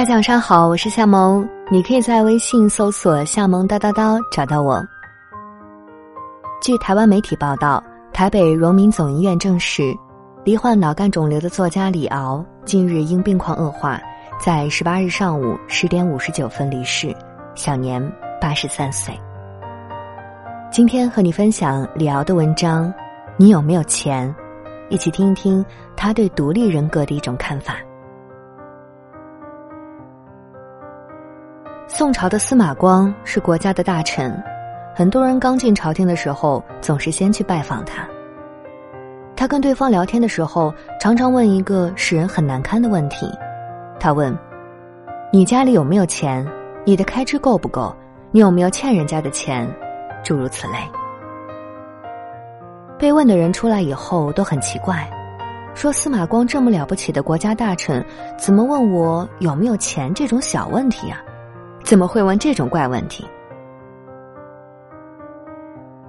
大家早上好，我是夏萌。你可以在微信搜索“夏萌叨叨叨”找到我。据台湾媒体报道，台北荣民总医院证实，罹患脑干肿瘤的作家李敖近日因病况恶化，在十八日上午十点五十九分离世，享年八十三岁。今天和你分享李敖的文章《你有没有钱》，一起听一听他对独立人格的一种看法。宋朝的司马光是国家的大臣，很多人刚进朝廷的时候总是先去拜访他。他跟对方聊天的时候，常常问一个使人很难堪的问题：他问，你家里有没有钱？你的开支够不够？你有没有欠人家的钱？诸如此类。被问的人出来以后都很奇怪，说司马光这么了不起的国家大臣，怎么问我有没有钱这种小问题啊？怎么会问这种怪问题？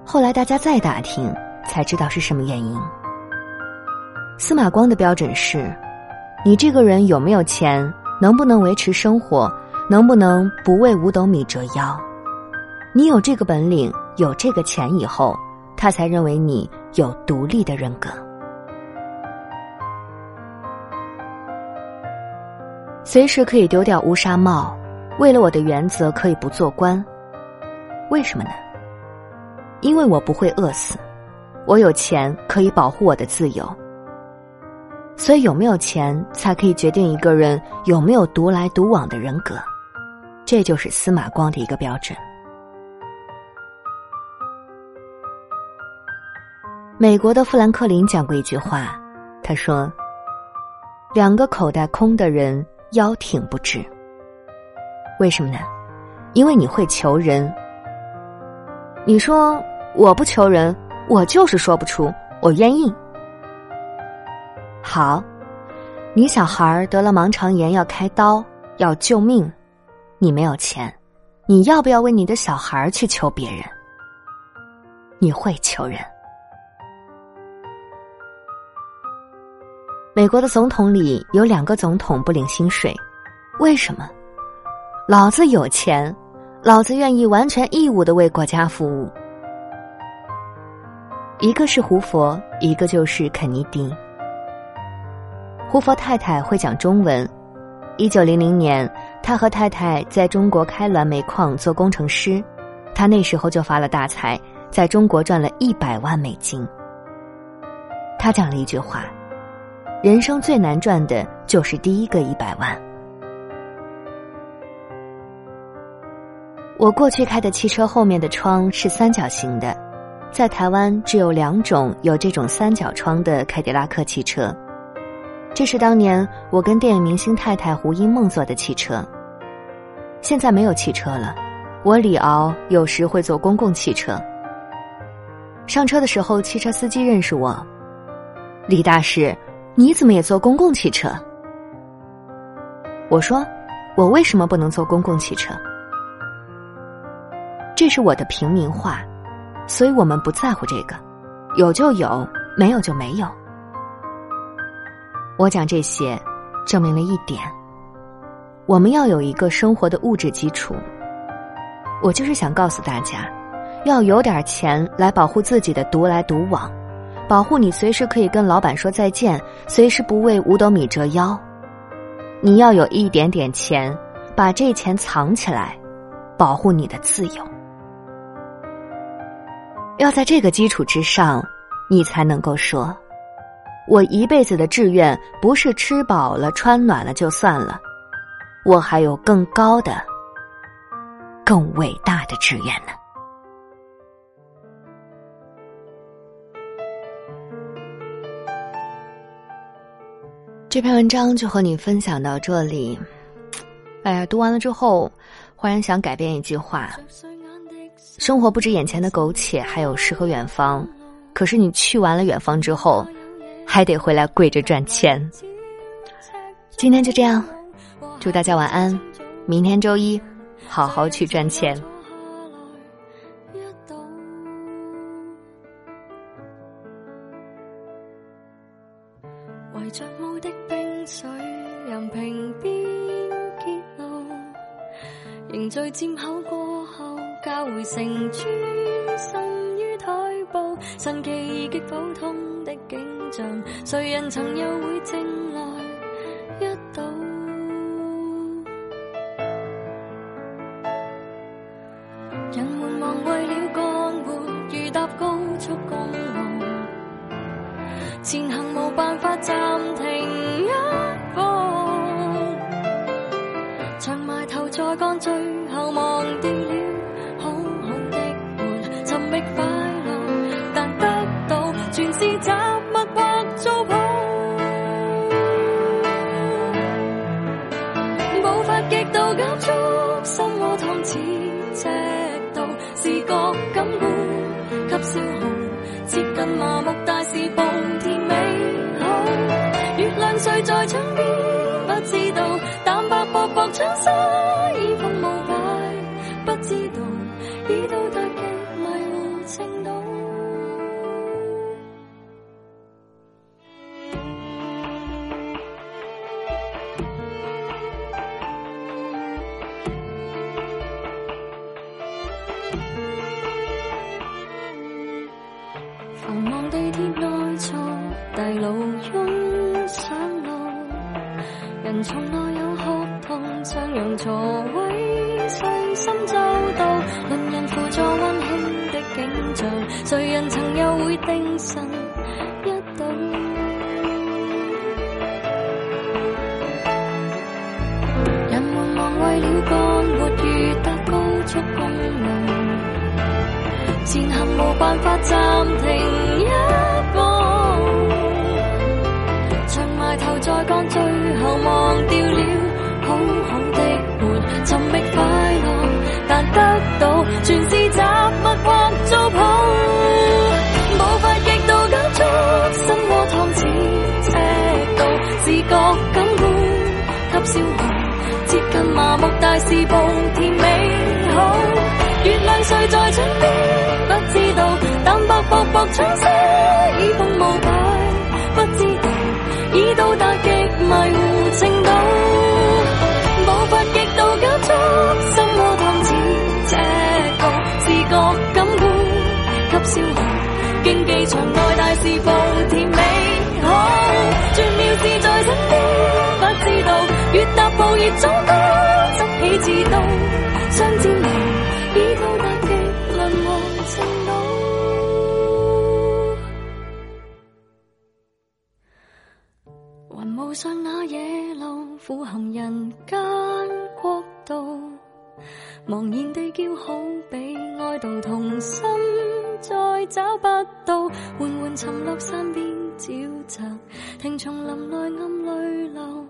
后来大家再打听，才知道是什么原因。司马光的标准是：你这个人有没有钱，能不能维持生活，能不能不为五斗米折腰？你有这个本领，有这个钱以后，他才认为你有独立的人格，随时可以丢掉乌纱帽。为了我的原则，可以不做官，为什么呢？因为我不会饿死，我有钱可以保护我的自由。所以有没有钱，才可以决定一个人有没有独来独往的人格，这就是司马光的一个标准。美国的富兰克林讲过一句话，他说：“两个口袋空的人，腰挺不直。”为什么呢？因为你会求人。你说我不求人，我就是说不出我愿意。好，你小孩得了盲肠炎要开刀要救命，你没有钱，你要不要为你的小孩去求别人？你会求人。美国的总统里有两个总统不领薪水，为什么？老子有钱，老子愿意完全义务的为国家服务。一个是胡佛，一个就是肯尼迪。胡佛太太会讲中文。一九零零年，他和太太在中国开滦煤矿做工程师，他那时候就发了大财，在中国赚了一百万美金。他讲了一句话：“人生最难赚的就是第一个一百万。”我过去开的汽车后面的窗是三角形的，在台湾只有两种有这种三角窗的凯迪拉克汽车，这是当年我跟电影明星太太胡因梦坐的汽车。现在没有汽车了，我李敖有时会坐公共汽车。上车的时候，汽车司机认识我，李大师，你怎么也坐公共汽车？我说，我为什么不能坐公共汽车？这是我的平民话，所以我们不在乎这个，有就有，没有就没有。我讲这些，证明了一点，我们要有一个生活的物质基础。我就是想告诉大家，要有点钱来保护自己的独来独往，保护你随时可以跟老板说再见，随时不为五斗米折腰。你要有一点点钱，把这钱藏起来，保护你的自由。要在这个基础之上，你才能够说，我一辈子的志愿不是吃饱了穿暖了就算了，我还有更高的、更伟大的志愿呢。这篇文章就和你分享到这里。哎呀，读完了之后，忽然想改变一句话。生活不止眼前的苟且，还有诗和远方。可是你去完了远方之后，还得回来跪着赚钱。今天就这样，祝大家晚安。明天周一，好好去赚钱。着的冰任过。交汇成村，甚于台步，神奇而极普通的景象，谁人曾又会正来一睹？人们忙为了干活，如搭高速公路，前行无办法站。长沙衣风无摆，不知道已到达极迷糊程度。繁忙地铁内坐，大路拥上路，人丛内有。双人座位随心就到，轮人扶助温馨的景象，谁人曾又会定神一睹？人们忙为了干活，如搭高速公路，前行无办法暂停。是暴甜美好，月亮睡在枕边，不知道；淡薄薄薄春色已风无底，不知道，已到达极迷糊。在身边不知道，越踏步越增高，执起自刀，相煎何已到达极冷漠震倒。云雾上那野路，俯瞰人间国度，茫然地叫好比爱悼童心，再找不到，缓缓沉落山边。沼泽，听丛林内暗泪流。